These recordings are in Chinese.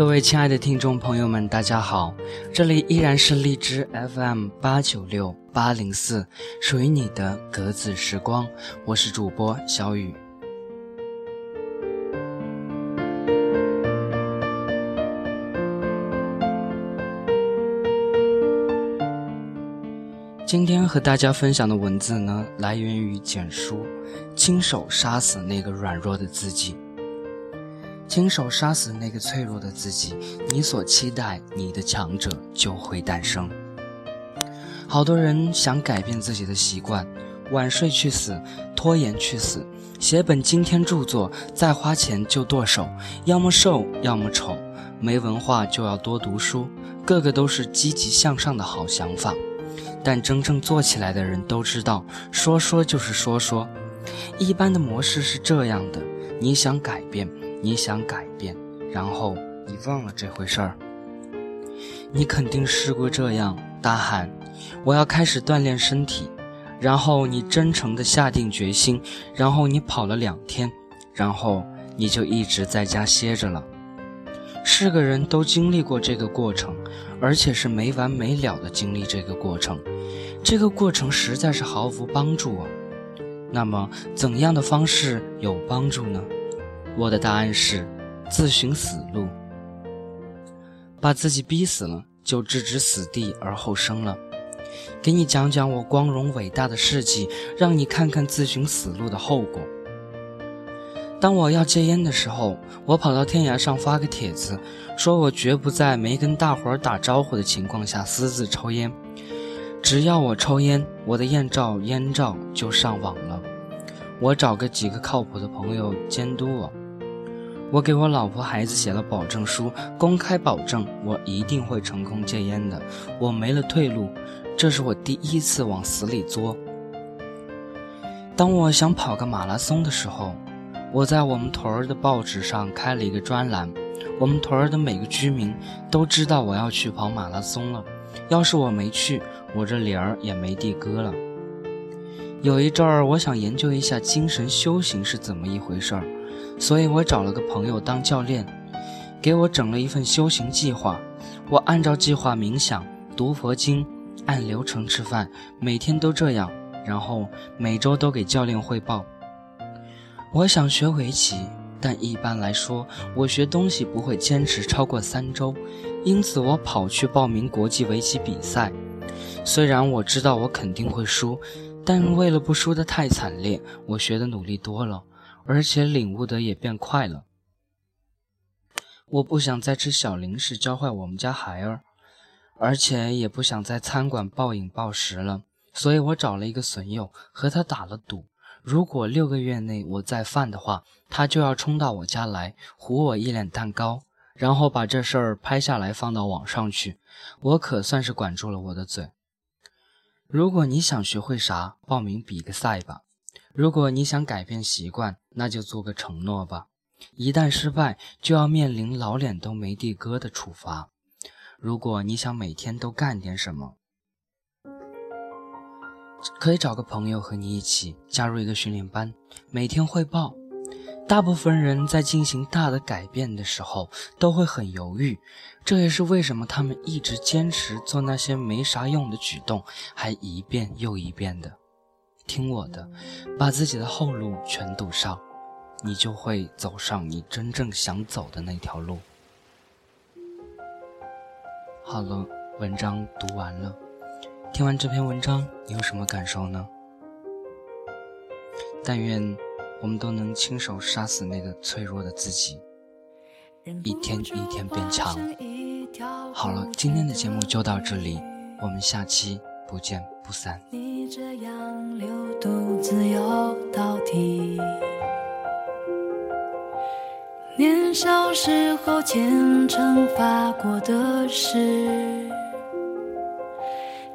各位亲爱的听众朋友们，大家好，这里依然是荔枝 FM 八九六八零四，属于你的格子时光，我是主播小雨。今天和大家分享的文字呢，来源于简书，亲手杀死那个软弱的自己。亲手杀死那个脆弱的自己，你所期待你的强者就会诞生。好多人想改变自己的习惯，晚睡去死，拖延去死，写本惊天著作，再花钱就剁手，要么瘦，要么丑，没文化就要多读书，个个都是积极向上的好想法。但真正做起来的人都知道，说说就是说说。一般的模式是这样的：你想改变，你想改变，然后你忘了这回事儿。你肯定试过这样大喊：“我要开始锻炼身体。”然后你真诚地下定决心，然后你跑了两天，然后你就一直在家歇着了。是个人都经历过这个过程，而且是没完没了的经历这个过程。这个过程实在是毫无帮助啊！那么，怎样的方式有帮助呢？我的答案是：自寻死路。把自己逼死了，就置之死地而后生了。给你讲讲我光荣伟大的事迹，让你看看自寻死路的后果。当我要戒烟的时候，我跑到天涯上发个帖子，说我绝不在没跟大伙儿打招呼的情况下私自抽烟。只要我抽烟，我的艳照、烟照就上网了。我找个几个靠谱的朋友监督我。我给我老婆孩子写了保证书，公开保证我一定会成功戒烟的。我没了退路，这是我第一次往死里作。当我想跑个马拉松的时候，我在我们屯儿的报纸上开了一个专栏。我们屯儿的每个居民都知道我要去跑马拉松了。要是我没去，我这脸儿也没地搁了。有一阵儿，我想研究一下精神修行是怎么一回事儿，所以我找了个朋友当教练，给我整了一份修行计划。我按照计划冥想、读佛经，按流程吃饭，每天都这样，然后每周都给教练汇报。我想学围棋。但一般来说，我学东西不会坚持超过三周，因此我跑去报名国际围棋比赛。虽然我知道我肯定会输，但为了不输得太惨烈，我学的努力多了，而且领悟的也变快了。我不想再吃小零食教坏我们家孩儿，而且也不想在餐馆暴饮暴食了，所以我找了一个损友和他打了赌。如果六个月内我再犯的话，他就要冲到我家来糊我一脸蛋糕，然后把这事儿拍下来放到网上去。我可算是管住了我的嘴。如果你想学会啥，报名比个赛吧；如果你想改变习惯，那就做个承诺吧。一旦失败，就要面临老脸都没地搁的处罚。如果你想每天都干点什么，可以找个朋友和你一起加入一个训练班，每天汇报。大部分人在进行大的改变的时候都会很犹豫，这也是为什么他们一直坚持做那些没啥用的举动，还一遍又一遍的。听我的，把自己的后路全堵上，你就会走上你真正想走的那条路。好了，文章读完了。听完这篇文章，你有什么感受呢？但愿我们都能亲手杀死那个脆弱的自己，一天一天变强。好了，今天的节目就到这里，我们下期不见不散。你这样流独自游到底，年少时候虔诚发过的誓。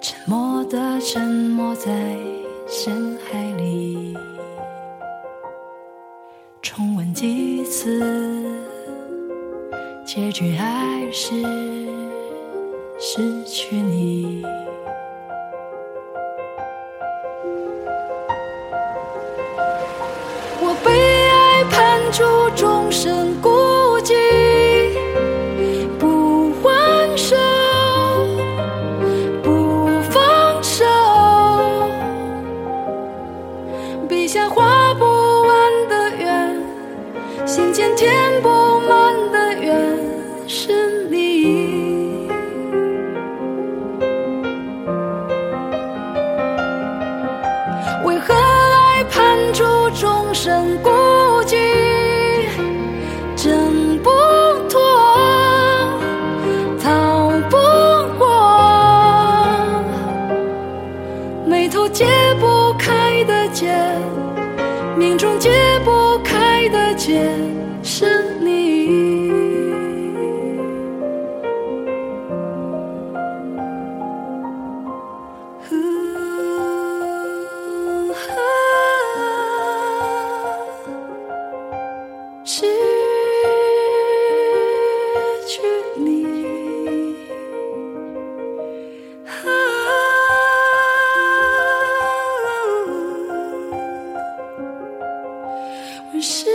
沉默的沉默在深海几次，结局还是失去你。我被爱判处终身身孤寂，挣不脱，逃不过，眉头解不开的结，只是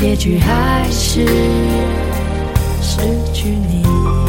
结局还是失去你。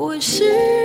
我是